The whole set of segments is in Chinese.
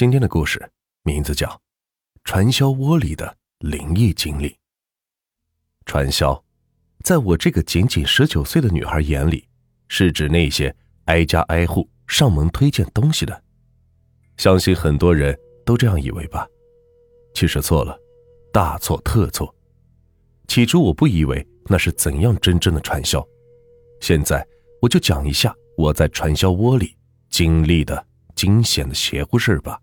今天的故事名字叫《传销窝里的灵异经历》。传销，在我这个仅仅十九岁的女孩眼里，是指那些挨家挨户上门推荐东西的。相信很多人都这样以为吧？其实错了，大错特错。起初我不以为那是怎样真正的传销，现在我就讲一下我在传销窝里经历的惊险的邪乎事吧。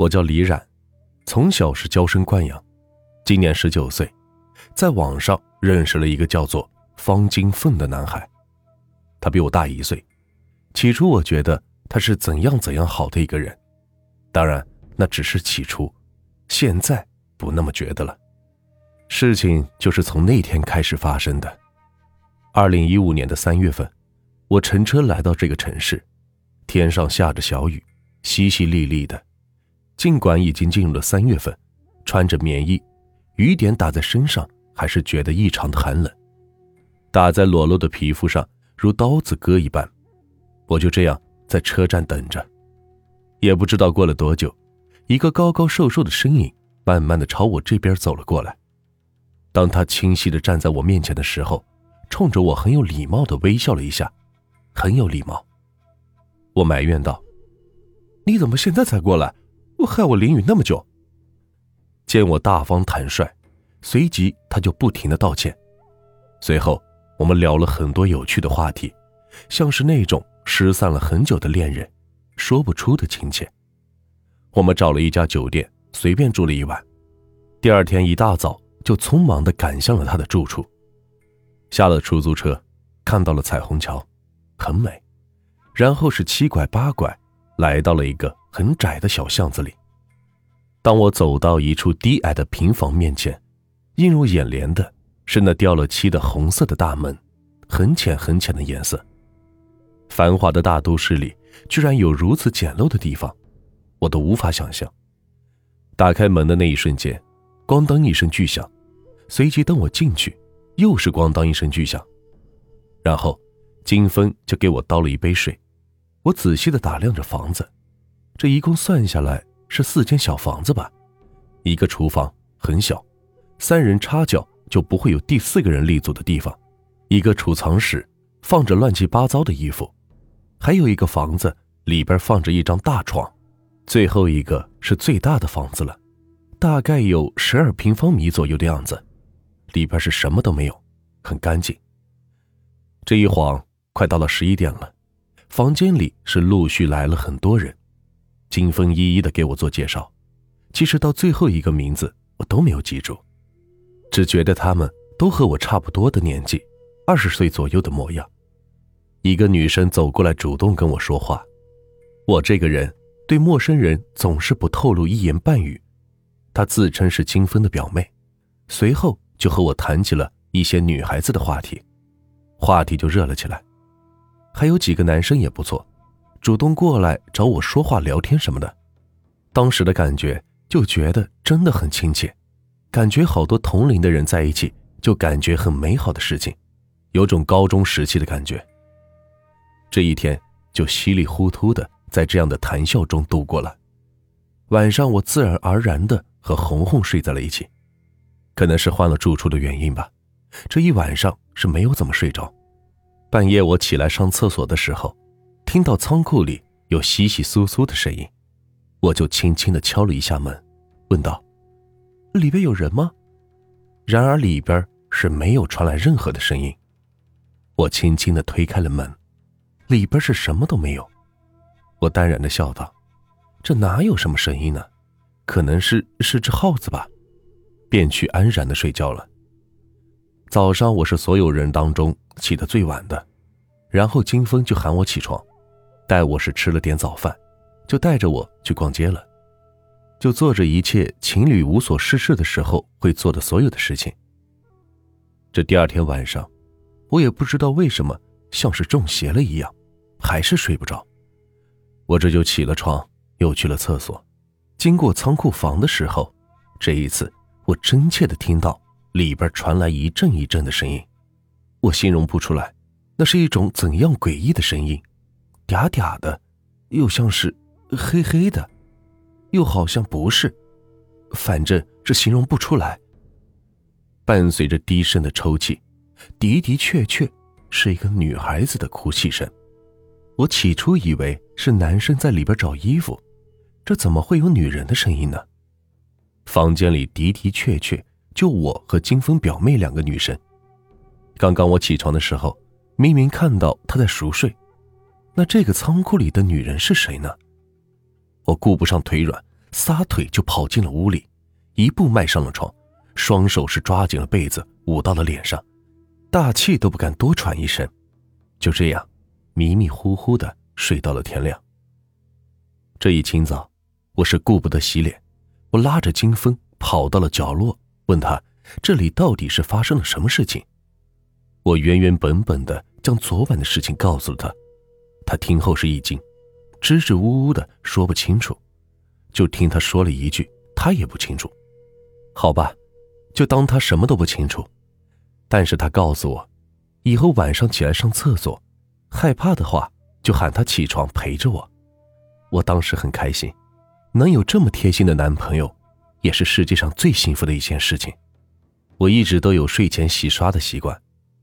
我叫李冉，从小是娇生惯养，今年十九岁，在网上认识了一个叫做方金凤的男孩，他比我大一岁。起初我觉得他是怎样怎样好的一个人，当然那只是起初，现在不那么觉得了。事情就是从那天开始发生的。二零一五年的三月份，我乘车来到这个城市，天上下着小雨，淅淅沥沥的。尽管已经进入了三月份，穿着棉衣，雨点打在身上还是觉得异常的寒冷，打在裸露的皮肤上如刀子割一般。我就这样在车站等着，也不知道过了多久，一个高高瘦瘦的身影慢慢的朝我这边走了过来。当他清晰的站在我面前的时候，冲着我很有礼貌的微笑了一下，很有礼貌。我埋怨道：“你怎么现在才过来？”害我淋雨那么久。见我大方坦率，随即他就不停的道歉。随后我们聊了很多有趣的话题，像是那种失散了很久的恋人，说不出的亲切。我们找了一家酒店，随便住了一晚。第二天一大早就匆忙的赶向了他的住处。下了出租车，看到了彩虹桥，很美。然后是七拐八拐，来到了一个。很窄的小巷子里，当我走到一处低矮的平房面前，映入眼帘的是那掉了漆的红色的大门，很浅很浅的颜色。繁华的大都市里，居然有如此简陋的地方，我都无法想象。打开门的那一瞬间，咣当一声巨响，随即等我进去，又是咣当一声巨响，然后金峰就给我倒了一杯水。我仔细的打量着房子。这一共算下来是四间小房子吧，一个厨房很小，三人插脚就不会有第四个人立足的地方，一个储藏室放着乱七八糟的衣服，还有一个房子里边放着一张大床，最后一个是最大的房子了，大概有十二平方米左右的样子，里边是什么都没有，很干净。这一晃快到了十一点了，房间里是陆续来了很多人。金峰一一的给我做介绍，其实到最后一个名字我都没有记住，只觉得他们都和我差不多的年纪，二十岁左右的模样。一个女生走过来主动跟我说话，我这个人对陌生人总是不透露一言半语。她自称是金峰的表妹，随后就和我谈起了一些女孩子的话题，话题就热了起来，还有几个男生也不错。主动过来找我说话、聊天什么的，当时的感觉就觉得真的很亲切，感觉好多同龄的人在一起就感觉很美好的事情，有种高中时期的感觉。这一天就稀里糊涂的在这样的谈笑中度过了。晚上我自然而然的和红红睡在了一起，可能是换了住处的原因吧，这一晚上是没有怎么睡着。半夜我起来上厕所的时候。听到仓库里有窸窸窣窣的声音，我就轻轻的敲了一下门，问道：“里边有人吗？”然而里边是没有传来任何的声音。我轻轻的推开了门，里边是什么都没有。我淡然的笑道：“这哪有什么声音呢？可能是是只耗子吧。”便去安然的睡觉了。早上我是所有人当中起得最晚的，然后金峰就喊我起床。带我是吃了点早饭，就带着我去逛街了，就做着一切情侣无所事事的时候会做的所有的事情。这第二天晚上，我也不知道为什么，像是中邪了一样，还是睡不着。我这就起了床，又去了厕所。经过仓库房的时候，这一次我真切的听到里边传来一阵一阵的声音，我形容不出来，那是一种怎样诡异的声音。嗲嗲的，又像是黑黑的，又好像不是，反正是形容不出来。伴随着低声的抽泣，的的确确是一个女孩子的哭泣声。我起初以为是男生在里边找衣服，这怎么会有女人的声音呢？房间里的的确确就我和金峰表妹两个女生。刚刚我起床的时候，明明看到她在熟睡，那这个仓库里的女人是谁呢？我顾不上腿软，撒腿就跑进了屋里，一步迈上了床，双手是抓紧了被子捂到了脸上，大气都不敢多喘一声。就这样。迷迷糊糊的睡到了天亮。这一清早，我是顾不得洗脸，我拉着金峰跑到了角落，问他这里到底是发生了什么事情。我原原本本的将昨晚的事情告诉了他，他听后是一惊，支支吾吾的说不清楚，就听他说了一句他也不清楚。好吧，就当他什么都不清楚。但是他告诉我，以后晚上起来上厕所。害怕的话，就喊他起床陪着我。我当时很开心，能有这么贴心的男朋友，也是世界上最幸福的一件事情。我一直都有睡前洗刷的习惯，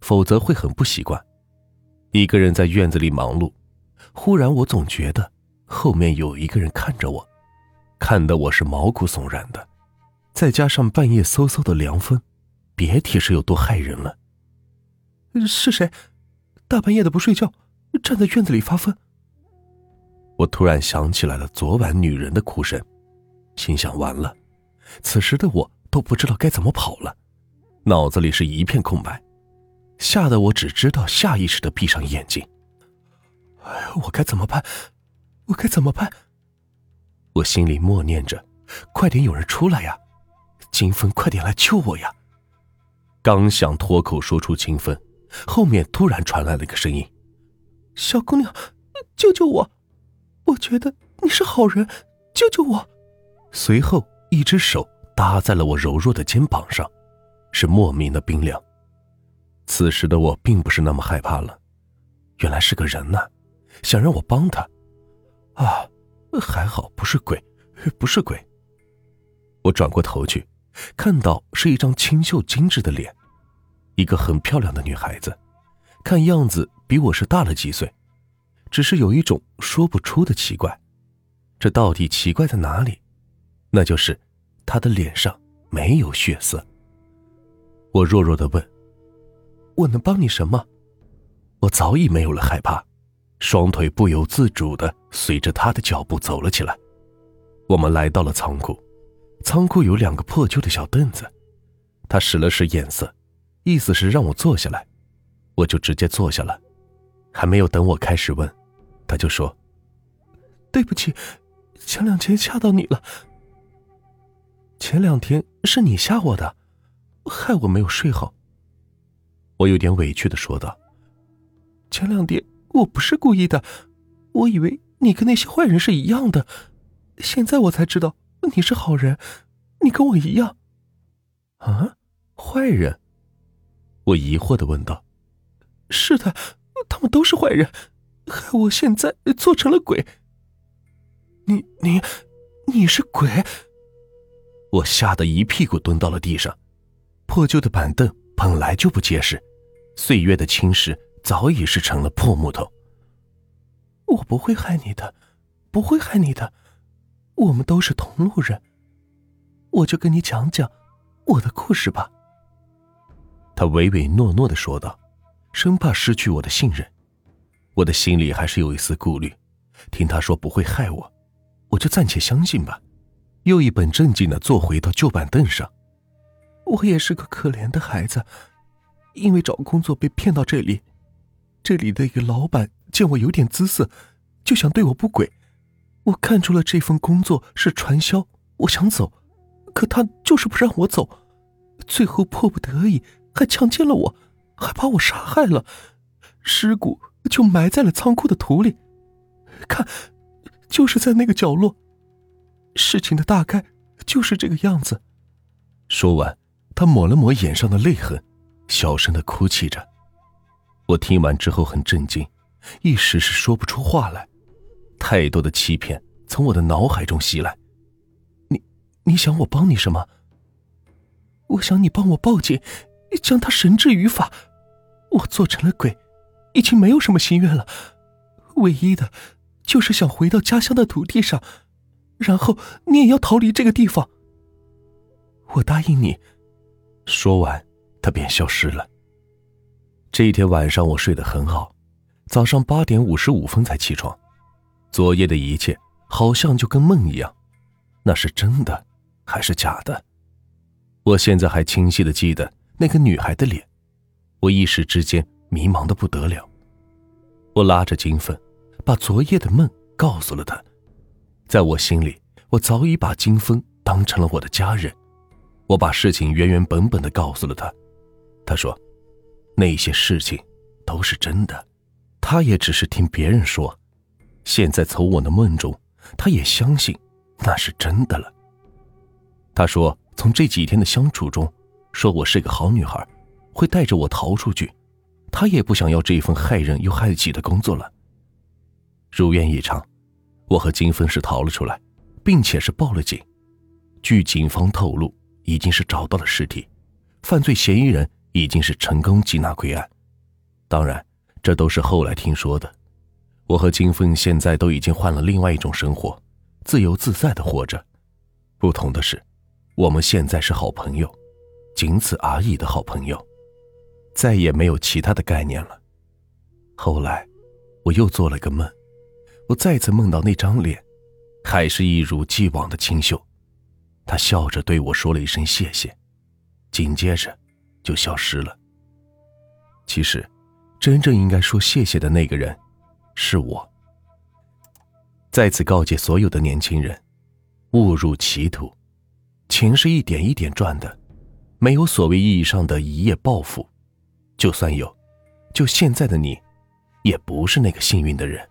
否则会很不习惯。一个人在院子里忙碌，忽然我总觉得后面有一个人看着我，看得我是毛骨悚然的。再加上半夜嗖嗖的凉风，别提是有多害人了。是谁？大半夜的不睡觉，站在院子里发疯。我突然想起来了昨晚女人的哭声，心想完了，此时的我都不知道该怎么跑了，脑子里是一片空白，吓得我只知道下意识的闭上眼睛。哎，我该怎么办？我该怎么办？我心里默念着：“快点有人出来呀，金风，快点来救我呀！”刚想脱口说出“金风”。后面突然传来了一个声音：“小姑娘，救救我！我觉得你是好人，救救我！”随后，一只手搭在了我柔弱的肩膀上，是莫名的冰凉。此时的我并不是那么害怕了，原来是个人呢，想让我帮他。啊，还好不是鬼，不是鬼。我转过头去，看到是一张清秀精致的脸。一个很漂亮的女孩子，看样子比我是大了几岁，只是有一种说不出的奇怪。这到底奇怪在哪里？那就是她的脸上没有血色。我弱弱的问：“我能帮你什么？”我早已没有了害怕，双腿不由自主的随着她的脚步走了起来。我们来到了仓库，仓库有两个破旧的小凳子，他使了使眼色。意思是让我坐下来，我就直接坐下了。还没有等我开始问，他就说：“对不起，前两天吓到你了。前两天是你吓我的，害我没有睡好。”我有点委屈的说道：“前两天我不是故意的，我以为你跟那些坏人是一样的，现在我才知道你是好人，你跟我一样。”啊，坏人。我疑惑的问道：“是的，他们都是坏人，害我现在做成了鬼。你你你是鬼？”我吓得一屁股蹲到了地上。破旧的板凳本来就不结实，岁月的侵蚀早已是成了破木头。我不会害你的，不会害你的，我们都是同路人。我就跟你讲讲我的故事吧。他唯唯诺诺的说道，生怕失去我的信任。我的心里还是有一丝顾虑。听他说不会害我，我就暂且相信吧。又一本正经的坐回到旧板凳上。我也是个可怜的孩子，因为找工作被骗到这里。这里的一个老板见我有点姿色，就想对我不轨。我看出了这份工作是传销，我想走，可他就是不让我走。最后迫不得已。还强奸了我，还把我杀害了，尸骨就埋在了仓库的土里。看，就是在那个角落。事情的大概就是这个样子。说完，他抹了抹眼上的泪痕，小声的哭泣着。我听完之后很震惊，一时是说不出话来。太多的欺骗从我的脑海中袭来，你想我帮你什么？我想你帮我报警，将他绳之于法。我做成了鬼，已经没有什么心愿了，唯一的，就是想回到家乡的土地上，然后你也要逃离这个地方。我答应你。说完，他便消失了。这一天晚上，我睡得很好，早上八点五十五分才起床。昨夜的一切好像就跟梦一样，那是真的还是假的？我现在还清晰的记得那个女孩的脸，我一时之间迷茫的不得了。我拉着金凤，把昨夜的梦告诉了她。在我心里，我早已把金峰当成了我的家人。我把事情原原本本的告诉了他。他说，那些事情都是真的，他也只是听别人说。现在从我的梦中，他也相信那是真的了。他说。从这几天的相处中，说我是个好女孩，会带着我逃出去。他也不想要这份害人又害己的工作了。如愿以偿，我和金芬是逃了出来，并且是报了警。据警方透露，已经是找到了尸体，犯罪嫌疑人已经是成功缉拿归案。当然，这都是后来听说的。我和金凤现在都已经换了另外一种生活，自由自在的活着。不同的是。我们现在是好朋友，仅此而已的好朋友，再也没有其他的概念了。后来，我又做了个梦，我再次梦到那张脸，还是一如既往的清秀。他笑着对我说了一声谢谢，紧接着就消失了。其实，真正应该说谢谢的那个人，是我。再次告诫所有的年轻人，误入歧途。钱是一点一点赚的，没有所谓意义上的一夜暴富。就算有，就现在的你，也不是那个幸运的人。